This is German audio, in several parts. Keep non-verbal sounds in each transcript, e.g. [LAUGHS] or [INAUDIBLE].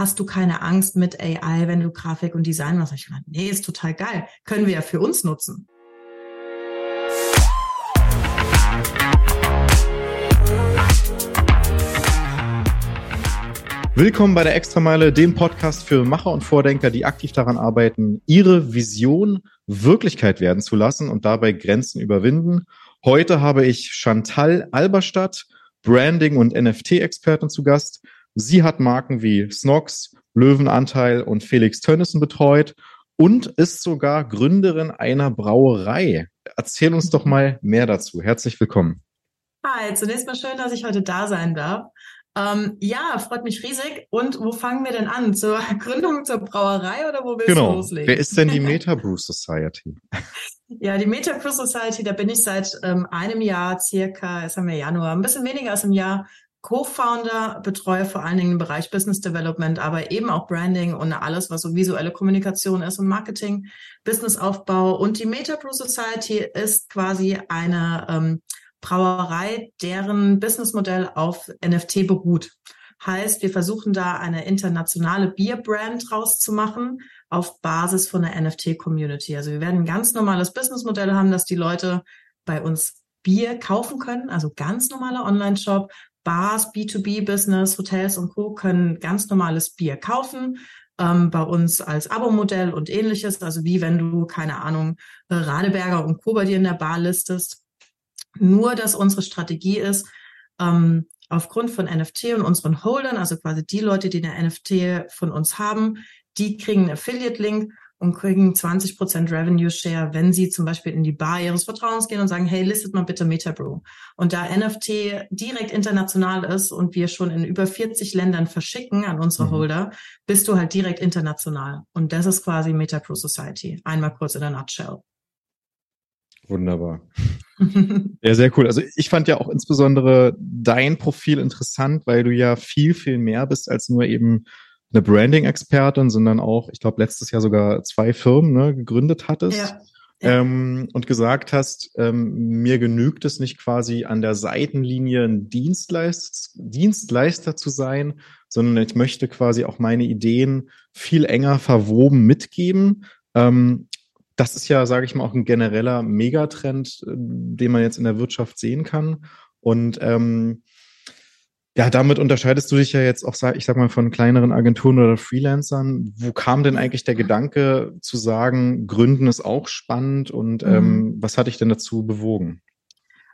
hast du keine Angst mit AI, wenn du Grafik und Design machst? Ich meine, nee, ist total geil. Können wir ja für uns nutzen. Willkommen bei der Extrameile, dem Podcast für Macher und Vordenker, die aktiv daran arbeiten, ihre Vision Wirklichkeit werden zu lassen und dabei Grenzen überwinden. Heute habe ich Chantal Alberstadt, Branding- und NFT-Expertin zu Gast. Sie hat Marken wie Snox, Löwenanteil und Felix Tönnissen betreut und ist sogar Gründerin einer Brauerei. Erzähl uns doch mal mehr dazu. Herzlich willkommen. Hi, zunächst mal schön, dass ich heute da sein darf. Ähm, ja, freut mich riesig. Und wo fangen wir denn an? Zur [LAUGHS] Gründung zur Brauerei oder wo willst genau. du loslegen? Wer ist denn die [LAUGHS] Meta Brew Society? ja, die Meta Brew Society, da bin ich seit ähm, einem Jahr circa, jetzt haben wir Januar, ein bisschen weniger als im Jahr Co-Founder, betreue vor allen Dingen den Bereich Business Development, aber eben auch Branding und alles, was so visuelle Kommunikation ist und Marketing, Businessaufbau. Und die Meta Brew Society ist quasi eine ähm, Brauerei, deren Businessmodell auf NFT beruht. Heißt, wir versuchen da eine internationale Bierbrand rauszumachen auf Basis von der NFT-Community. Also wir werden ein ganz normales Businessmodell haben, dass die Leute bei uns Bier kaufen können, also ganz normaler Online-Shop. Bars, B2B-Business, Hotels und Co. können ganz normales Bier kaufen, ähm, bei uns als Abo-Modell und ähnliches. Also wie wenn du, keine Ahnung, äh, Radeberger und Co. bei dir in der Bar listest. Nur, dass unsere Strategie ist, ähm, aufgrund von NFT und unseren Holdern, also quasi die Leute, die eine NFT von uns haben, die kriegen einen Affiliate-Link und kriegen 20% Revenue Share, wenn sie zum Beispiel in die Bar ihres Vertrauens gehen und sagen, hey, listet mal bitte Metabrew. Und da NFT direkt international ist und wir schon in über 40 Ländern verschicken an unsere mhm. Holder, bist du halt direkt international. Und das ist quasi Metabrew Society. Einmal kurz in der Nutshell. Wunderbar. [LAUGHS] ja, sehr cool. Also ich fand ja auch insbesondere dein Profil interessant, weil du ja viel, viel mehr bist als nur eben eine Branding-Expertin, sondern auch, ich glaube, letztes Jahr sogar zwei Firmen ne, gegründet hattest. Ja. Ähm, und gesagt hast, ähm, mir genügt es nicht quasi an der Seitenlinie ein Dienstleist Dienstleister zu sein, sondern ich möchte quasi auch meine Ideen viel enger verwoben mitgeben. Ähm, das ist ja, sage ich mal, auch ein genereller Megatrend, äh, den man jetzt in der Wirtschaft sehen kann. Und ähm, ja, damit unterscheidest du dich ja jetzt auch, ich sag mal, von kleineren Agenturen oder Freelancern. Wo kam denn eigentlich der Gedanke zu sagen, Gründen ist auch spannend und mhm. ähm, was hat dich denn dazu bewogen?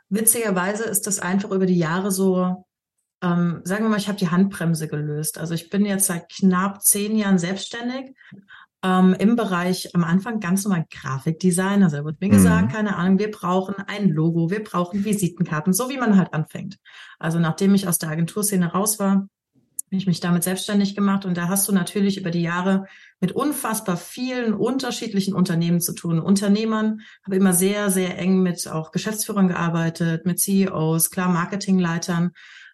Witzigerweise ist das einfach über die Jahre so, ähm, sagen wir mal, ich habe die Handbremse gelöst. Also ich bin jetzt seit knapp zehn Jahren selbstständig ähm, im Bereich am Anfang ganz normal Grafikdesign. Also da wurde mir mhm. gesagt, keine Ahnung, wir brauchen ein Logo, wir brauchen Visitenkarten, so wie man halt anfängt. Also nachdem ich aus der Agenturszene raus war, habe ich mich damit selbstständig gemacht und da hast du natürlich über die Jahre mit unfassbar vielen unterschiedlichen Unternehmen zu tun. Unternehmern habe immer sehr, sehr eng mit auch Geschäftsführern gearbeitet, mit CEOs, klar Marketingleitern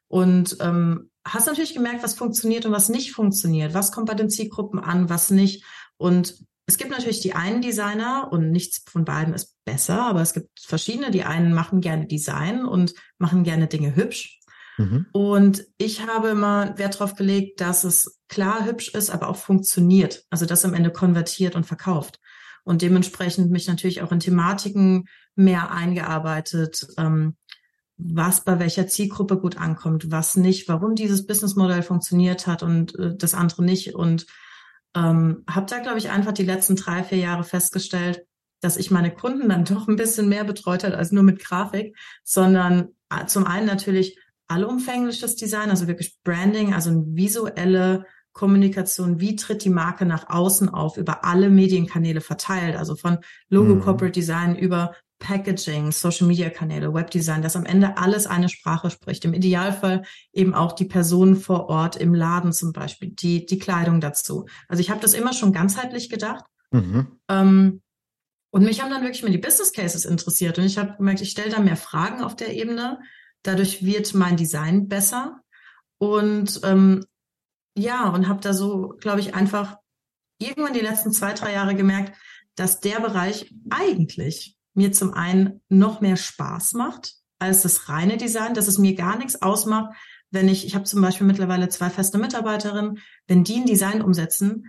und ähm, hast natürlich gemerkt, was funktioniert und was nicht funktioniert. Was kommt bei den Zielgruppen an, was nicht. Und es gibt natürlich die einen Designer und nichts von beiden ist besser, aber es gibt verschiedene. Die einen machen gerne Design und machen gerne Dinge hübsch. Mhm. Und ich habe immer Wert darauf gelegt, dass es klar hübsch ist, aber auch funktioniert. Also das am Ende konvertiert und verkauft. Und dementsprechend mich natürlich auch in Thematiken mehr eingearbeitet, ähm, was bei welcher Zielgruppe gut ankommt, was nicht, warum dieses Businessmodell funktioniert hat und äh, das andere nicht. Und ähm, habe da, glaube ich, einfach die letzten drei, vier Jahre festgestellt, dass ich meine Kunden dann [LAUGHS] doch ein bisschen mehr betreut hat als nur mit Grafik, sondern äh, zum einen natürlich allumfängliches Design, also wirklich Branding, also eine visuelle Kommunikation, wie tritt die Marke nach außen auf, über alle Medienkanäle verteilt, also von Logo, mhm. Corporate Design über Packaging, Social Media Kanäle, Webdesign, dass am Ende alles eine Sprache spricht. Im Idealfall eben auch die Personen vor Ort im Laden zum Beispiel, die, die Kleidung dazu. Also ich habe das immer schon ganzheitlich gedacht. Mhm. Ähm, und mich haben dann wirklich mehr die Business Cases interessiert. Und ich habe gemerkt, ich stelle da mehr Fragen auf der Ebene. Dadurch wird mein Design besser. Und ähm, ja, und habe da so, glaube ich, einfach irgendwann die letzten zwei, drei Jahre gemerkt, dass der Bereich eigentlich mir zum einen noch mehr Spaß macht als das reine Design, dass es mir gar nichts ausmacht, wenn ich, ich habe zum Beispiel mittlerweile zwei feste Mitarbeiterinnen, wenn die ein Design umsetzen,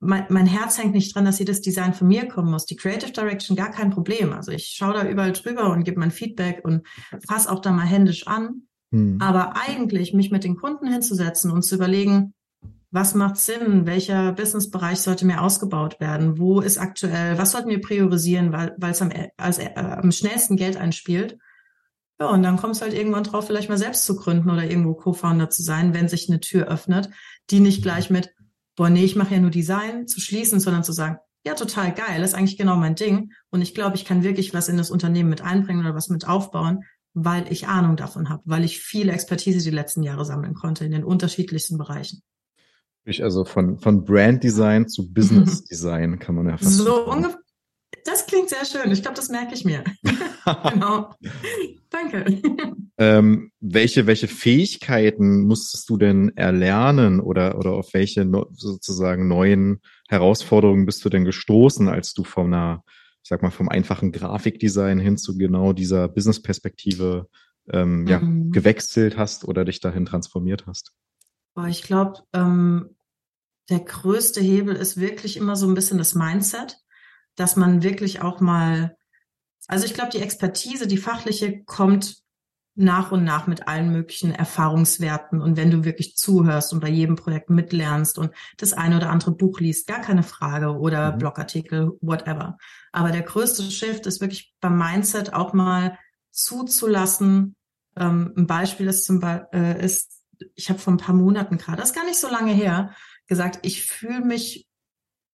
mein, mein Herz hängt nicht dran, dass jedes Design von mir kommen muss. Die Creative Direction gar kein Problem. Also ich schaue da überall drüber und gebe mein Feedback und fasse auch da mal händisch an. Hm. Aber eigentlich mich mit den Kunden hinzusetzen und zu überlegen, was macht Sinn? Welcher Businessbereich sollte mehr ausgebaut werden? Wo ist aktuell? Was sollten wir priorisieren, weil, es am, als, äh, am schnellsten Geld einspielt? Ja, und dann kommst du halt irgendwann drauf, vielleicht mal selbst zu gründen oder irgendwo Co-Founder zu sein, wenn sich eine Tür öffnet, die nicht gleich mit, boah, nee, ich mache ja nur Design, zu schließen, sondern zu sagen, ja, total geil, ist eigentlich genau mein Ding. Und ich glaube, ich kann wirklich was in das Unternehmen mit einbringen oder was mit aufbauen, weil ich Ahnung davon habe, weil ich viel Expertise die letzten Jahre sammeln konnte in den unterschiedlichsten Bereichen. Also von, von Brand Design zu Business Design kann man ja fast. So ungefähr. Das klingt sehr schön. Ich glaube, das merke ich mir. [LAUGHS] [LAUGHS] genau. Danke. Ähm, welche, welche Fähigkeiten musstest du denn erlernen oder, oder auf welche no, sozusagen neuen Herausforderungen bist du denn gestoßen, als du von einer, ich sag mal, vom einfachen Grafikdesign hin zu genau dieser Business-Perspektive ähm, ja, mhm. gewechselt hast oder dich dahin transformiert hast? Boah, ich glaube, ähm, der größte Hebel ist wirklich immer so ein bisschen das Mindset, dass man wirklich auch mal, also ich glaube, die Expertise, die fachliche kommt nach und nach mit allen möglichen Erfahrungswerten und wenn du wirklich zuhörst und bei jedem Projekt mitlernst und das eine oder andere Buch liest, gar keine Frage oder mhm. Blogartikel, whatever. Aber der größte Shift ist wirklich beim Mindset auch mal zuzulassen. Ähm, ein Beispiel ist zum Beispiel, äh, ist ich habe vor ein paar Monaten gerade, das ist gar nicht so lange her, gesagt, ich fühle mich,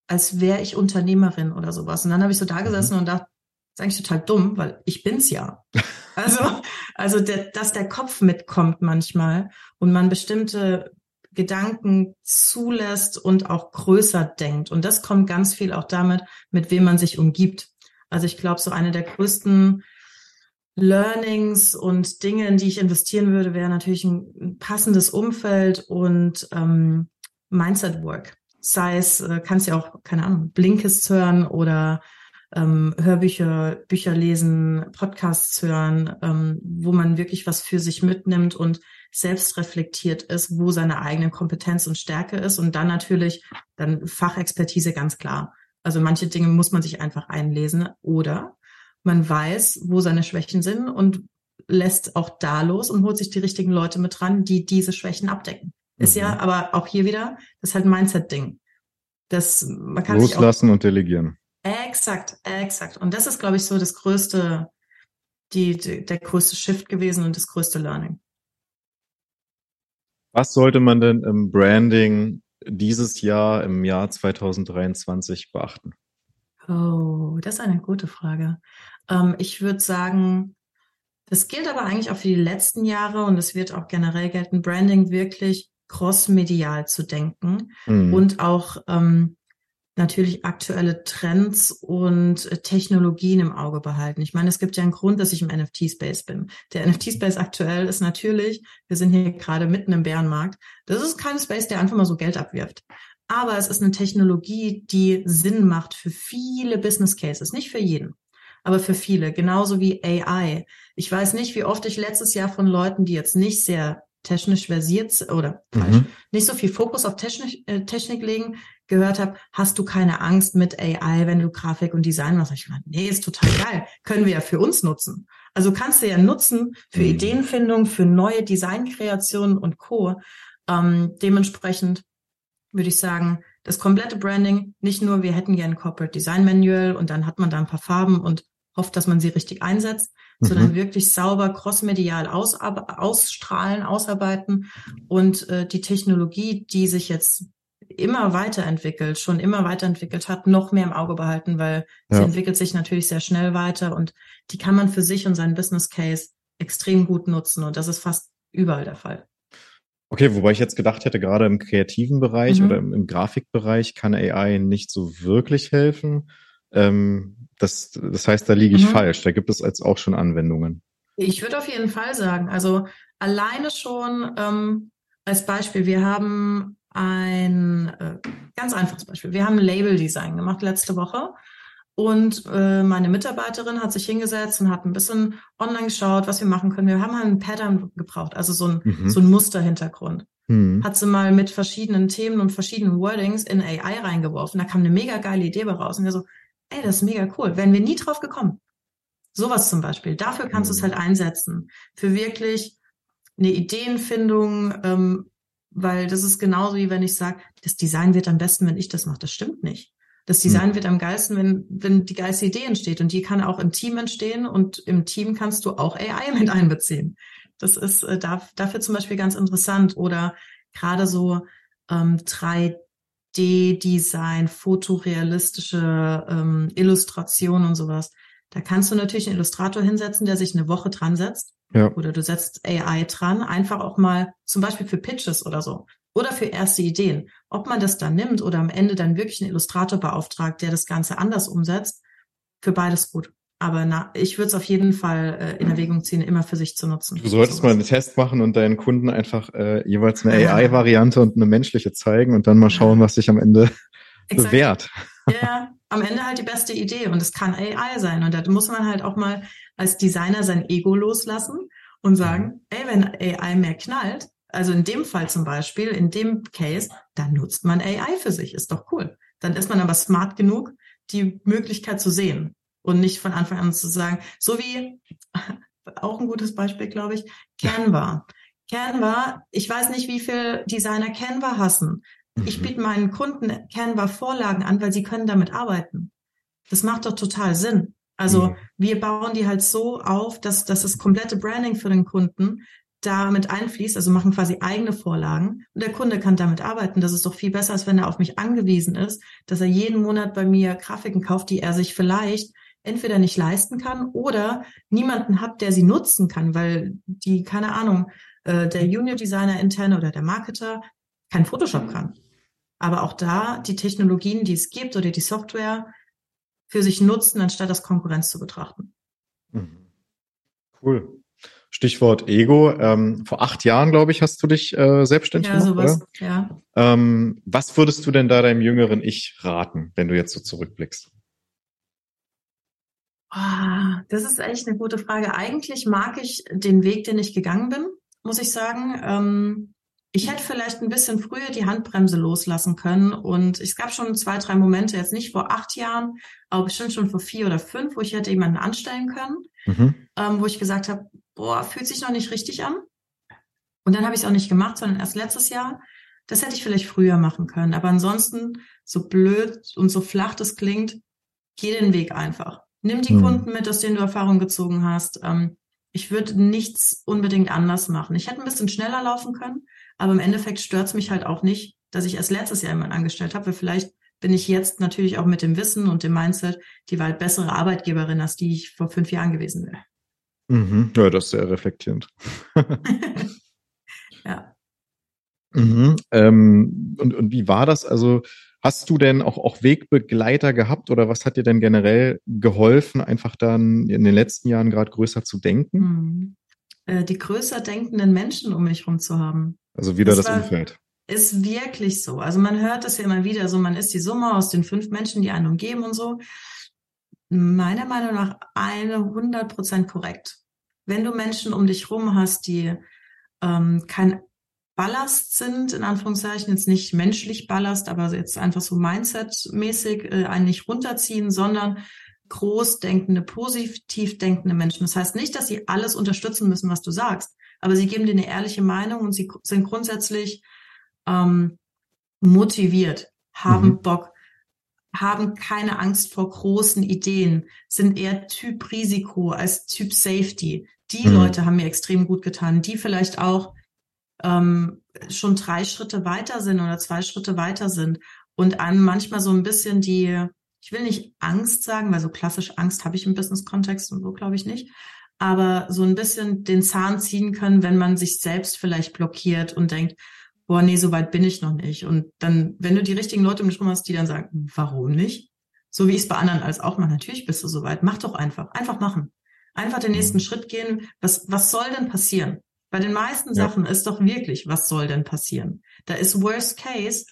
als wäre ich Unternehmerin oder sowas. Und dann habe ich so da gesessen mhm. und dachte, das ist eigentlich total dumm, weil ich bin's ja. [LAUGHS] Also, also der, dass der Kopf mitkommt manchmal und man bestimmte Gedanken zulässt und auch größer denkt. Und das kommt ganz viel auch damit, mit wem man sich umgibt. Also ich glaube, so eine der größten Learnings und Dinge, in die ich investieren würde, wäre natürlich ein passendes Umfeld und ähm, Mindset Work. Sei es, äh, kannst ja auch, keine Ahnung, Blinkist hören oder ähm, Hörbücher, Bücher lesen, Podcasts hören, ähm, wo man wirklich was für sich mitnimmt und selbst reflektiert ist, wo seine eigene Kompetenz und Stärke ist und dann natürlich dann Fachexpertise ganz klar. Also manche Dinge muss man sich einfach einlesen oder man weiß, wo seine Schwächen sind und lässt auch da los und holt sich die richtigen Leute mit dran, die diese Schwächen abdecken. Ist mhm. ja aber auch hier wieder, das ist halt ein Mindset-Ding. Das, man kann Loslassen auch, und delegieren. Exakt, exakt. Und das ist, glaube ich, so das größte, die, die, der größte Shift gewesen und das größte Learning. Was sollte man denn im Branding dieses Jahr, im Jahr 2023 beachten? Oh, das ist eine gute Frage. Ähm, ich würde sagen, das gilt aber eigentlich auch für die letzten Jahre und es wird auch generell gelten, Branding wirklich crossmedial zu denken mhm. und auch ähm, natürlich aktuelle Trends und äh, Technologien im Auge behalten. Ich meine, es gibt ja einen Grund, dass ich im NFT-Space bin. Der NFT-Space aktuell ist natürlich, wir sind hier gerade mitten im Bärenmarkt. Das ist kein Space, der einfach mal so Geld abwirft. Aber es ist eine Technologie, die Sinn macht für viele Business Cases, nicht für jeden, aber für viele, genauso wie AI. Ich weiß nicht, wie oft ich letztes Jahr von Leuten, die jetzt nicht sehr technisch versiert oder mhm. falsch, nicht so viel Fokus auf Technik, äh, Technik legen, gehört habe, hast du keine Angst mit AI, wenn du Grafik und Design machst? Ich meine, nee, ist total geil. Können wir ja für uns nutzen. Also kannst du ja nutzen für mhm. Ideenfindung, für neue Designkreationen und Co. Ähm, dementsprechend würde ich sagen, das komplette Branding, nicht nur, wir hätten gerne ein Corporate Design Manual und dann hat man da ein paar Farben und hofft, dass man sie richtig einsetzt, mhm. sondern wirklich sauber crossmedial aus, ausstrahlen, ausarbeiten und äh, die Technologie, die sich jetzt immer weiterentwickelt, schon immer weiterentwickelt hat, noch mehr im Auge behalten, weil ja. sie entwickelt sich natürlich sehr schnell weiter und die kann man für sich und seinen Business Case extrem gut nutzen und das ist fast überall der Fall. Okay, wobei ich jetzt gedacht hätte, gerade im kreativen Bereich mhm. oder im, im, Grafikbereich kann AI nicht so wirklich helfen. Ähm, das, das heißt, da liege ich mhm. falsch. Da gibt es jetzt auch schon Anwendungen. Ich würde auf jeden Fall sagen, also alleine schon ähm, als Beispiel, wir haben ein äh, ganz einfaches Beispiel. Wir haben ein Label-Design gemacht letzte Woche Und äh, meine Mitarbeiterin hat sich hingesetzt und hat ein bisschen online geschaut, was wir machen können. Wir haben halt ein Pattern gebraucht, also so ein, mhm. so ein Musterhintergrund. Mhm. Hat sie mal mit verschiedenen Themen und verschiedenen Wordings in AI reingeworfen. Da kam eine mega geile Idee raus. Und wir so, ey, das ist mega cool. Wären wir nie drauf gekommen. Sowas zum Beispiel. Dafür kannst mhm. du es mhm. halt einsetzen. Für wirklich eine Ideenfindung, ähm, weil das ist genauso wie wenn ich sage, das Design wird am besten, wenn ich das mache. Das stimmt nicht. Das Design mhm. wird am geilsten, wenn, wenn die geilste Idee entsteht. Und die kann auch im Team entstehen und im Team kannst du auch AI mit einbeziehen. Das ist äh, da, dafür zum Beispiel ganz interessant. Oder gerade so ähm, 3D-Design, fotorealistische ähm, Illustration und sowas. Da kannst du natürlich einen Illustrator hinsetzen, der sich eine Woche dran setzt. Ja. Oder du setzt AI dran, einfach auch mal zum Beispiel für Pitches oder so. Oder für erste Ideen. Ob man das dann nimmt oder am Ende dann wirklich einen Illustrator beauftragt, der das Ganze anders umsetzt, für beides gut. Aber na, ich würde es auf jeden Fall äh, in Erwägung ziehen, immer für sich zu nutzen. Du solltest sowas. mal einen Test machen und deinen Kunden einfach äh, jeweils eine AI-Variante und eine menschliche zeigen und dann mal schauen, was sich am Ende [LAUGHS] Exakt. bewährt. Ja, am Ende halt die beste Idee und es kann AI sein. Und da muss man halt auch mal als Designer sein Ego loslassen und sagen, mhm. ey, wenn AI mehr knallt, also in dem Fall zum Beispiel, in dem Case, dann nutzt man AI für sich, ist doch cool. Dann ist man aber smart genug, die Möglichkeit zu sehen und nicht von Anfang an zu sagen, so wie, [LAUGHS] auch ein gutes Beispiel, glaube ich, Canva. Canva, ich weiß nicht, wie viel Designer Canva hassen. Ich mhm. biete meinen Kunden Canva-Vorlagen an, weil sie können damit arbeiten. Das macht doch total Sinn. Also mhm. wir bauen die halt so auf, dass, dass das komplette Branding für den Kunden damit einfließt, also machen quasi eigene Vorlagen und der Kunde kann damit arbeiten. Das ist doch viel besser, als wenn er auf mich angewiesen ist, dass er jeden Monat bei mir Grafiken kauft, die er sich vielleicht entweder nicht leisten kann oder niemanden hat, der sie nutzen kann, weil die, keine Ahnung, äh, der Junior Designer interne oder der Marketer kein Photoshop kann. Aber auch da die Technologien, die es gibt oder die Software für sich nutzen, anstatt das Konkurrenz zu betrachten. Mhm. Cool. Stichwort Ego. Ähm, vor acht Jahren, glaube ich, hast du dich äh, selbstständig ja, gemacht. Sowas, oder? Ja. Ähm, was würdest du denn da deinem jüngeren Ich raten, wenn du jetzt so zurückblickst? Oh, das ist echt eine gute Frage. Eigentlich mag ich den Weg, den ich gegangen bin, muss ich sagen. Ähm, ich hätte vielleicht ein bisschen früher die Handbremse loslassen können und es gab schon zwei, drei Momente, jetzt nicht vor acht Jahren, aber bestimmt schon vor vier oder fünf, wo ich hätte jemanden anstellen können, mhm. ähm, wo ich gesagt habe, boah, fühlt sich noch nicht richtig an. Und dann habe ich es auch nicht gemacht, sondern erst letztes Jahr. Das hätte ich vielleicht früher machen können. Aber ansonsten, so blöd und so flach das klingt, geh den Weg einfach. Nimm die mhm. Kunden mit, aus denen du Erfahrung gezogen hast. Ähm, ich würde nichts unbedingt anders machen. Ich hätte ein bisschen schneller laufen können, aber im Endeffekt stört es mich halt auch nicht, dass ich erst letztes Jahr jemanden angestellt habe, weil vielleicht bin ich jetzt natürlich auch mit dem Wissen und dem Mindset die weit bessere Arbeitgeberin, als die ich vor fünf Jahren gewesen wäre. Mhm. Ja, das ist sehr reflektierend. [LAUGHS] ja. Mhm. Ähm, und, und wie war das? Also hast du denn auch, auch Wegbegleiter gehabt oder was hat dir denn generell geholfen, einfach dann in den letzten Jahren gerade größer zu denken? Mhm. Äh, die größer denkenden Menschen um mich herum zu haben. Also wieder das, das war, Umfeld. Ist wirklich so. Also man hört das ja immer wieder so, man ist die Summe aus den fünf Menschen, die einen umgeben und so. Meiner Meinung nach eine 100 Prozent korrekt. Wenn du Menschen um dich rum hast, die ähm, kein Ballast sind, in Anführungszeichen, jetzt nicht menschlich Ballast, aber jetzt einfach so Mindset-mäßig äh, einen nicht runterziehen, sondern groß denkende, positiv denkende Menschen. Das heißt nicht, dass sie alles unterstützen müssen, was du sagst, aber sie geben dir eine ehrliche Meinung und sie sind grundsätzlich ähm, motiviert, haben mhm. Bock, haben keine Angst vor großen Ideen, sind eher Typ Risiko als Typ Safety. Die mhm. Leute haben mir extrem gut getan, die vielleicht auch ähm, schon drei Schritte weiter sind oder zwei Schritte weiter sind und einem manchmal so ein bisschen die ich will nicht Angst sagen, weil so klassisch Angst habe ich im Business-Kontext und so glaube ich nicht, aber so ein bisschen den Zahn ziehen können, wenn man sich selbst vielleicht blockiert und denkt, boah, nee, so weit bin ich noch nicht. Und dann, wenn du die richtigen Leute um dich rum hast, die dann sagen, warum nicht? So wie ich es bei anderen als auch mal, natürlich bist du so weit. Mach doch einfach. Einfach machen. Einfach den nächsten. Schritt gehen. Was, was soll denn passieren? Bei den meisten ja. Sachen ist doch wirklich, was soll denn passieren? Da ist Worst Case,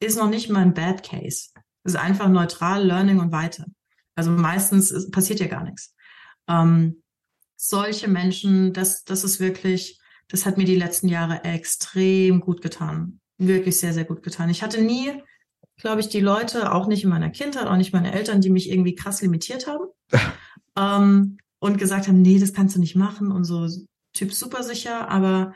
ist noch nicht mal ein Bad Case. Es ist einfach neutral, Learning und weiter. Also meistens passiert ja gar nichts. Ähm, solche Menschen, das, das ist wirklich, das hat mir die letzten Jahre extrem gut getan. Wirklich sehr, sehr gut getan. Ich hatte nie, glaube ich, die Leute, auch nicht in meiner Kindheit, auch nicht meine Eltern, die mich irgendwie krass limitiert haben [LAUGHS] ähm, und gesagt haben, nee, das kannst du nicht machen und so Typ super sicher, aber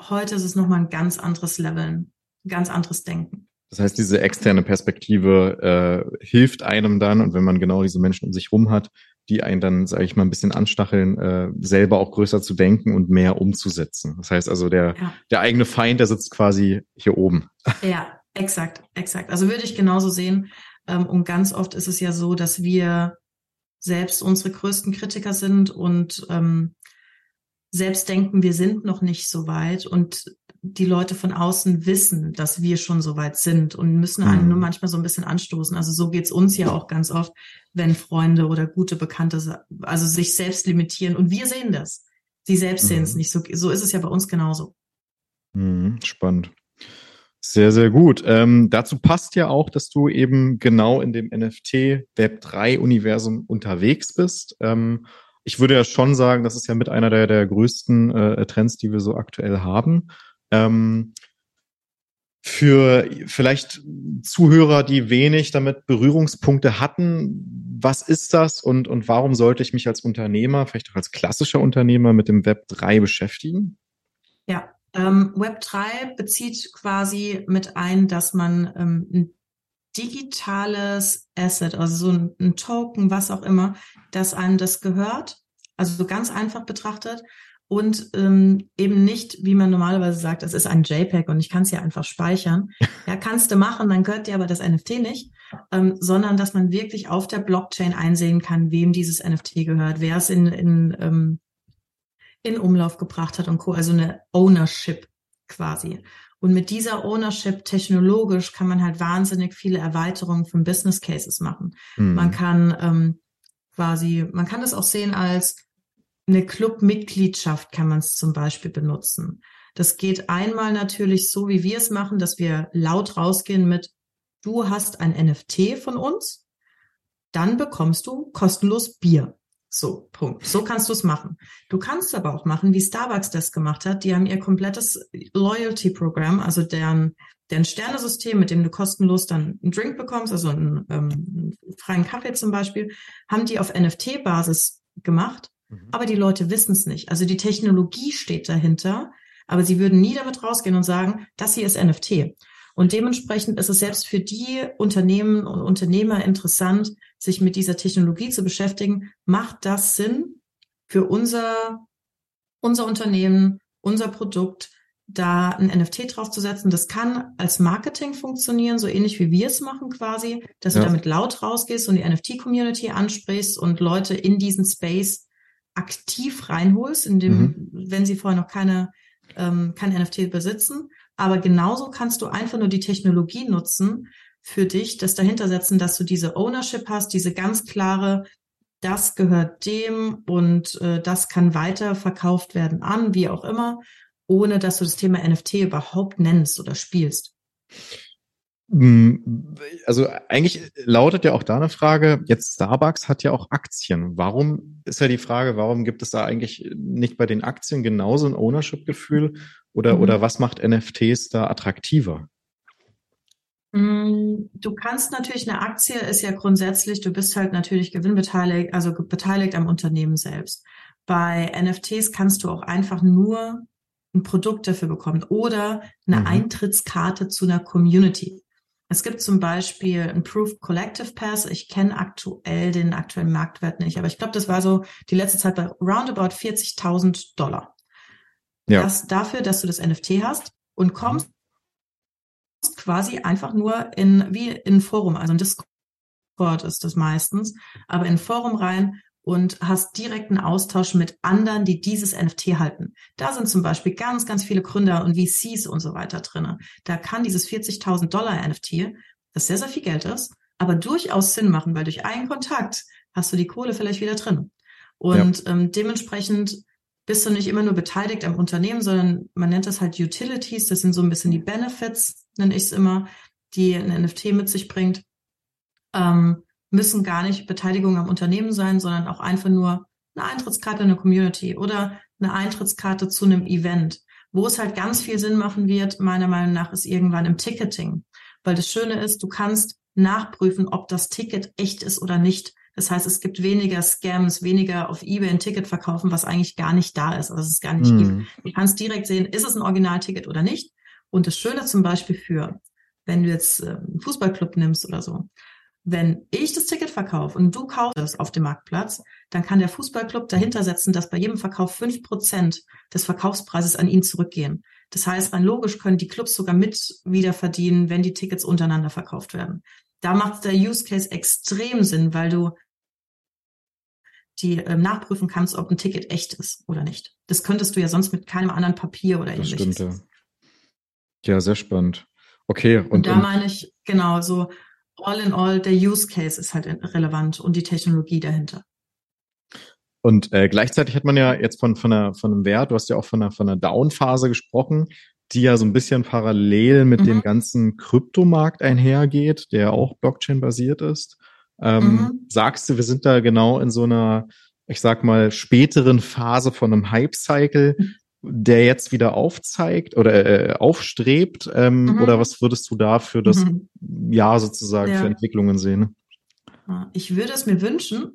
heute ist es nochmal ein ganz anderes Level, ein ganz anderes Denken. Das heißt, diese externe Perspektive äh, hilft einem dann und wenn man genau diese Menschen um sich rum hat, die einen dann, sage ich mal, ein bisschen anstacheln, äh, selber auch größer zu denken und mehr umzusetzen. Das heißt also, der, ja. der eigene Feind, der sitzt quasi hier oben. [LAUGHS] Ja, exakt, exakt. Also würde ich genauso sehen. Ähm, und ganz oft ist es ja so, dass wir selbst unsere größten Kritiker sind und ähm, selbst denken, wir sind noch nicht so weit und die Leute von außen wissen, dass wir schon so weit sind und müssen einen mhm. nur manchmal so ein bisschen anstoßen. Also so geht's uns ja auch ganz oft, wenn Freunde oder gute Bekannte also sich selbst limitieren und wir sehen das. Sie selbst mhm. sehen es nicht. So, so ist es ja bei uns genauso. Mhm, spannend. Sehr, sehr gut. Ähm, dazu passt ja auch, dass du eben genau in dem NFT Web 3 Universum unterwegs bist. Ähm, ich würde ja schon sagen, das ist ja mit einer der, der größten äh, Trends, die wir so aktuell haben. Ähm, für vielleicht Zuhörer, die wenig damit Berührungspunkte hatten, was ist das und, und warum sollte ich mich als Unternehmer, vielleicht auch als klassischer Unternehmer mit dem Web 3 beschäftigen? Ja, ähm, Web 3 bezieht quasi mit ein, dass man ähm, ein digitales Asset, also so ein, ein Token, was auch immer, dass einem das gehört, also so ganz einfach betrachtet und ähm, eben nicht, wie man normalerweise sagt, es ist ein JPEG und ich kann es ja einfach speichern. [LAUGHS] Ja, kannst du machen, dann gehört dir aber das NFT nicht, ähm, sondern dass man wirklich auf der Blockchain einsehen kann, wem dieses NFT gehört, wer es in, in, ähm, in Umlauf gebracht hat und Co. Also eine Ownership quasi. Und mit dieser Ownership technologisch kann man halt wahnsinnig viele Erweiterungen von Business Cases machen. Mhm. Man kann ähm, quasi, man kann das auch sehen als eine Clubmitgliedschaft kann man es zum Beispiel benutzen. Das geht einmal natürlich so, wie wir es machen, dass wir laut rausgehen mit, du hast ein NFT von uns, dann bekommst du kostenlos Bier. So, Punkt. So kannst du es machen. Du kannst aber auch machen, wie Starbucks das gemacht hat. Die haben ihr komplettes Loyalty-Programm, also deren, deren Sternesystem, mit dem du kostenlos dann einen Drink bekommst, also einen, ähm, freien Kaffee zum Beispiel, haben die auf NFT-Basis gemacht. Mhm. Aber die Leute wissen es nicht. Also die Technologie steht dahinter, aber sie würden nie damit rausgehen und sagen, das hier ist NFT. Und dementsprechend ist es selbst für die Unternehmen und Unternehmer interessant, sich mit dieser Technologie zu beschäftigen. Macht das Sinn für unser, unser Unternehmen, unser Produkt, da ein NFT draufzusetzen? Das kann als Marketing funktionieren, so ähnlich wie wir es machen quasi, dass ja. du damit laut rausgehst und die NFT-Community ansprichst und Leute in diesen Space aktiv reinholst, indem, mhm. wenn sie vorher noch keine, ähm, kein NFT besitzen aber genauso kannst du einfach nur die Technologie nutzen für dich, das dahinter setzen, dass du diese Ownership hast, diese ganz klare, das gehört dem und äh, das kann weiter verkauft werden an, wie auch immer, ohne dass du das Thema NFT überhaupt nennst oder spielst. Hm, also eigentlich lautet ja auch da eine Frage, jetzt Starbucks hat ja auch Aktien. Warum ist ja die Frage, warum gibt es da eigentlich nicht bei den Aktien genauso ein Ownership-Gefühl oder, mhm. oder was macht NFTs da attraktiver? Mm, du kannst natürlich, eine Aktie ist ja grundsätzlich, du bist halt natürlich gewinnbeteiligt, also beteiligt am Unternehmen selbst. Bei NFTs kannst du auch einfach nur ein Produkt dafür bekommen oder eine mhm. Eintrittskarte zu einer Community. Es gibt zum Beispiel ein Proof Collective Pass. Ich kenne aktuell den aktuellen Marktwert nicht, aber ich glaube, das war so die letzte Zeit bei roundabout 40.000 Dollar. Ja. Das dafür, dass du das NFT hast und kommst mhm. quasi einfach nur in, wie in Forum, also ein Discord ist das meistens, aber in Forum rein und hast direkten Austausch mit anderen, die dieses NFT halten. Da sind zum Beispiel ganz, ganz viele Gründer und VCs und so weiter drinne. Da kann dieses 40.000 Dollar NFT, das sehr, sehr viel Geld ist, aber durchaus Sinn machen, weil durch einen Kontakt hast du die Kohle vielleicht wieder drin. Und ja. ähm, dementsprechend bist du nicht immer nur beteiligt am Unternehmen, sondern man nennt das halt Utilities. Das sind so ein bisschen die Benefits, nenne ich es immer, die ein NFT mit sich bringt. Ähm, müssen gar nicht Beteiligung am Unternehmen sein, sondern auch einfach nur eine Eintrittskarte in eine Community oder eine Eintrittskarte zu einem Event. Wo es halt ganz viel Sinn machen wird, meiner Meinung nach, ist irgendwann im Ticketing. Weil das Schöne ist, du kannst nachprüfen, ob das Ticket echt ist oder nicht. Das heißt, es gibt weniger Scams, weniger auf eBay ein Ticket verkaufen, was eigentlich gar nicht da ist. Also es ist gar nicht mm. Du kannst direkt sehen, ist es ein Originalticket oder nicht. Und das Schöne zum Beispiel für, wenn du jetzt äh, einen Fußballclub nimmst oder so, wenn ich das Ticket verkaufe und du kaufst es auf dem Marktplatz, dann kann der Fußballclub dahinter setzen, dass bei jedem Verkauf fünf Prozent des Verkaufspreises an ihn zurückgehen. Das heißt, rein logisch können die Clubs sogar mit wieder verdienen, wenn die Tickets untereinander verkauft werden. Da macht der Use Case extrem Sinn, weil du die äh, nachprüfen kannst, ob ein Ticket echt ist oder nicht. Das könntest du ja sonst mit keinem anderen Papier oder das ähnliches. Stimmt, ja. ja, sehr spannend. Okay. Und, und da und meine ich, genau, so all in all, der Use Case ist halt relevant und die Technologie dahinter. Und äh, gleichzeitig hat man ja jetzt von, von, einer, von einem Wert, du hast ja auch von einer, von einer Down-Phase gesprochen, die ja so ein bisschen parallel mit mhm. dem ganzen Kryptomarkt einhergeht, der auch Blockchain-basiert ist. Ähm, mhm. Sagst du, wir sind da genau in so einer, ich sag mal, späteren Phase von einem Hype-Cycle, der jetzt wieder aufzeigt oder äh, aufstrebt? Ähm, mhm. Oder was würdest du da für das mhm. Jahr sozusagen ja. für Entwicklungen sehen? Ich würde es mir wünschen,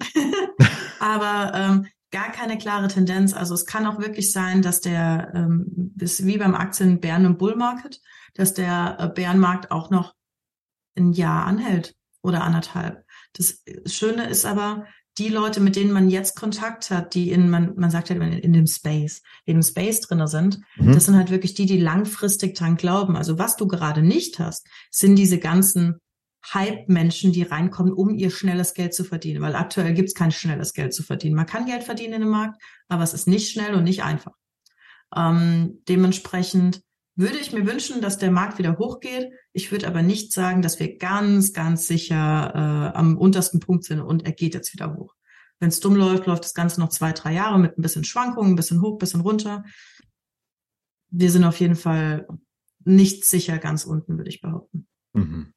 [LAUGHS] aber ähm, gar keine klare Tendenz. Also es kann auch wirklich sein, dass der, ähm, wie beim Aktien Bären und Bull Market, dass der äh, Bärenmarkt auch noch ein Jahr anhält oder anderthalb. Das Schöne ist aber, die Leute, mit denen man jetzt Kontakt hat, die in, man, man sagt halt in, in dem Space, in dem Space drinne sind, mhm. das sind halt wirklich die, die langfristig dran glauben. Also was du gerade nicht hast, sind diese ganzen Hype-Menschen, die reinkommen, um ihr schnelles Geld zu verdienen. Weil aktuell gibt's kein schnelles Geld zu verdienen. Man kann Geld verdienen in dem Markt, aber es ist nicht schnell und nicht einfach. Ähm, dementsprechend würde ich mir wünschen, dass der Markt wieder hochgeht. Ich würde aber nicht sagen, dass wir ganz, ganz sicher äh, am untersten Punkt sind und er geht jetzt wieder hoch. Wenn es dumm läuft, läuft das Ganze noch zwei, drei Jahre mit ein bisschen Schwankungen, ein bisschen hoch, ein bisschen runter. Wir sind auf jeden Fall nicht sicher ganz unten, würde ich behaupten. Mhm.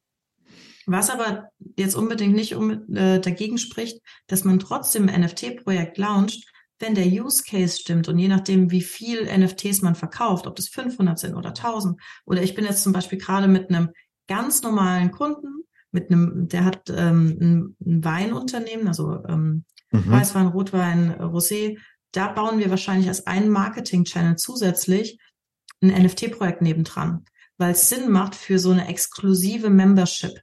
Was aber jetzt unbedingt nicht um, äh, dagegen spricht, dass man trotzdem ein NFT-Projekt launcht, wenn der Use Case stimmt und je nachdem, wie viel NFTs man verkauft, ob das 500 sind oder 1000, oder ich bin jetzt zum Beispiel gerade mit einem ganz normalen Kunden, mit einem, der hat ähm, ein, ein Weinunternehmen, also ähm, mhm. Weißwein, Rotwein, Rosé, da bauen wir wahrscheinlich als einen Marketing-Channel zusätzlich ein NFT-Projekt nebendran, weil es Sinn macht für so eine exklusive Membership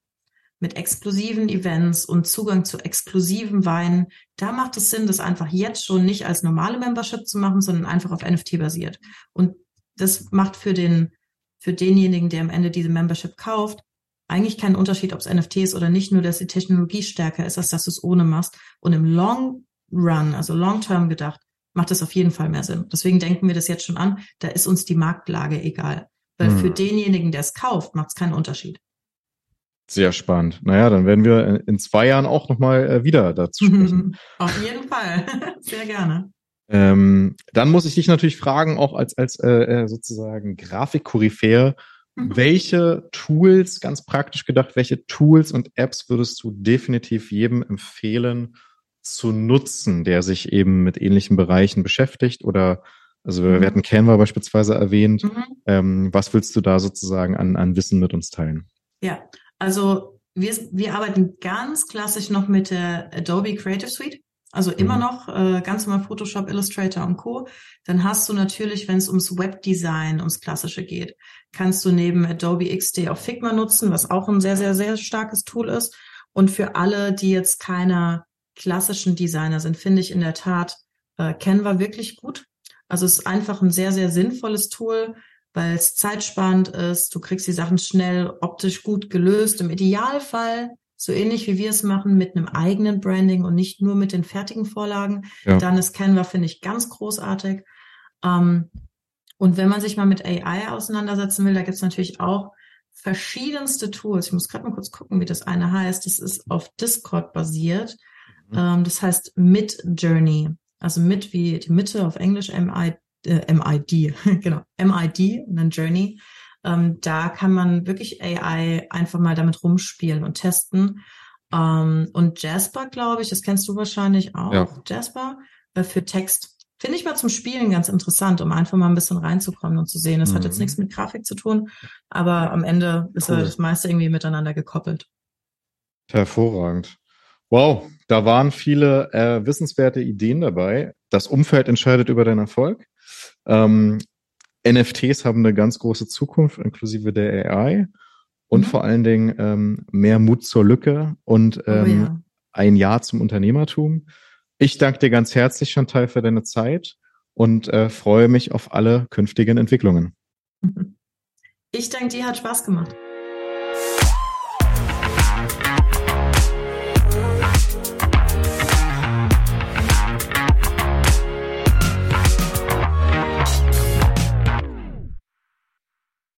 mit exklusiven Events und Zugang zu exklusiven Weinen, da macht es Sinn, das einfach jetzt schon nicht als normale Membership zu machen, sondern einfach auf NFT basiert. Und das macht für den, für denjenigen, der am Ende diese Membership kauft, eigentlich keinen Unterschied, ob es NFT ist oder nicht, nur dass die Technologie stärker ist, als dass du es ohne machst. Und im Long Run, also Long Term gedacht, macht es auf jeden Fall mehr Sinn. Deswegen denken wir das jetzt schon an, da ist uns die Marktlage egal. Weil hm. für denjenigen, der es kauft, macht es keinen Unterschied. Sehr spannend. Naja, dann werden wir in zwei Jahren auch nochmal äh, wieder dazu sprechen. [LAUGHS] Auf jeden Fall. [LAUGHS] Sehr gerne. Ähm, dann muss ich dich natürlich fragen, auch als, als äh, äh sozusagen Grafikkoryphäe, mhm. welche Tools, ganz praktisch gedacht, welche Tools und Apps würdest du definitiv jedem empfehlen zu nutzen, der sich eben mit ähnlichen Bereichen beschäftigt oder also wir, mhm. wir hatten Canva beispielsweise erwähnt. Mhm. Ähm, was willst du da sozusagen an, an Wissen mit uns teilen? Ja, also wir, wir arbeiten ganz klassisch noch mit der Adobe Creative Suite. Also immer mhm. noch äh, ganz normal Photoshop, Illustrator und Co. Dann hast du natürlich, wenn es ums Webdesign, ums Klassische geht, kannst du neben Adobe XD auch Figma nutzen, was auch ein sehr, sehr, sehr starkes Tool ist. Und für alle, die jetzt keine klassischen Designer sind, finde ich in der Tat äh, Canva wirklich gut. Also es ist einfach ein sehr, sehr sinnvolles Tool, weil es zeitsparend ist. Du kriegst die Sachen schnell optisch gut gelöst. Im Idealfall so ähnlich wie wir es machen mit einem eigenen Branding und nicht nur mit den fertigen Vorlagen. Ja. Dann ist Canva, finde ich, ganz großartig. Ähm, und wenn man sich mal mit AI auseinandersetzen will, da gibt es natürlich auch verschiedenste Tools. Ich muss gerade mal kurz gucken, wie das eine heißt. Das ist auf Discord basiert. Mhm. Ähm, das heißt Mid Journey. Also mit wie die Mitte auf Englisch, M-I äh, MID, [LAUGHS] genau, MID und dann Journey. Ähm, da kann man wirklich AI einfach mal damit rumspielen und testen. Ähm, und Jasper, glaube ich, das kennst du wahrscheinlich auch. Ja. Jasper äh, für Text. Finde ich mal zum Spielen ganz interessant, um einfach mal ein bisschen reinzukommen und zu sehen. Das mhm. hat jetzt mhm. nichts mit Grafik zu tun, aber am Ende ist cool. das meiste irgendwie miteinander gekoppelt. Hervorragend. Wow, da waren viele äh, wissenswerte Ideen dabei. Das Umfeld entscheidet über deinen Erfolg. Ähm, NFTs haben eine ganz große Zukunft, inklusive der AI. Und mhm. vor allen Dingen ähm, mehr Mut zur Lücke und oh ähm, oh ja. ein Ja zum Unternehmertum. Ich danke dir ganz herzlich, Chantal, für deine Zeit und äh, freue mich auf alle künftigen Entwicklungen. [LAUGHS] Ich danke dir, hat Spaß gemacht.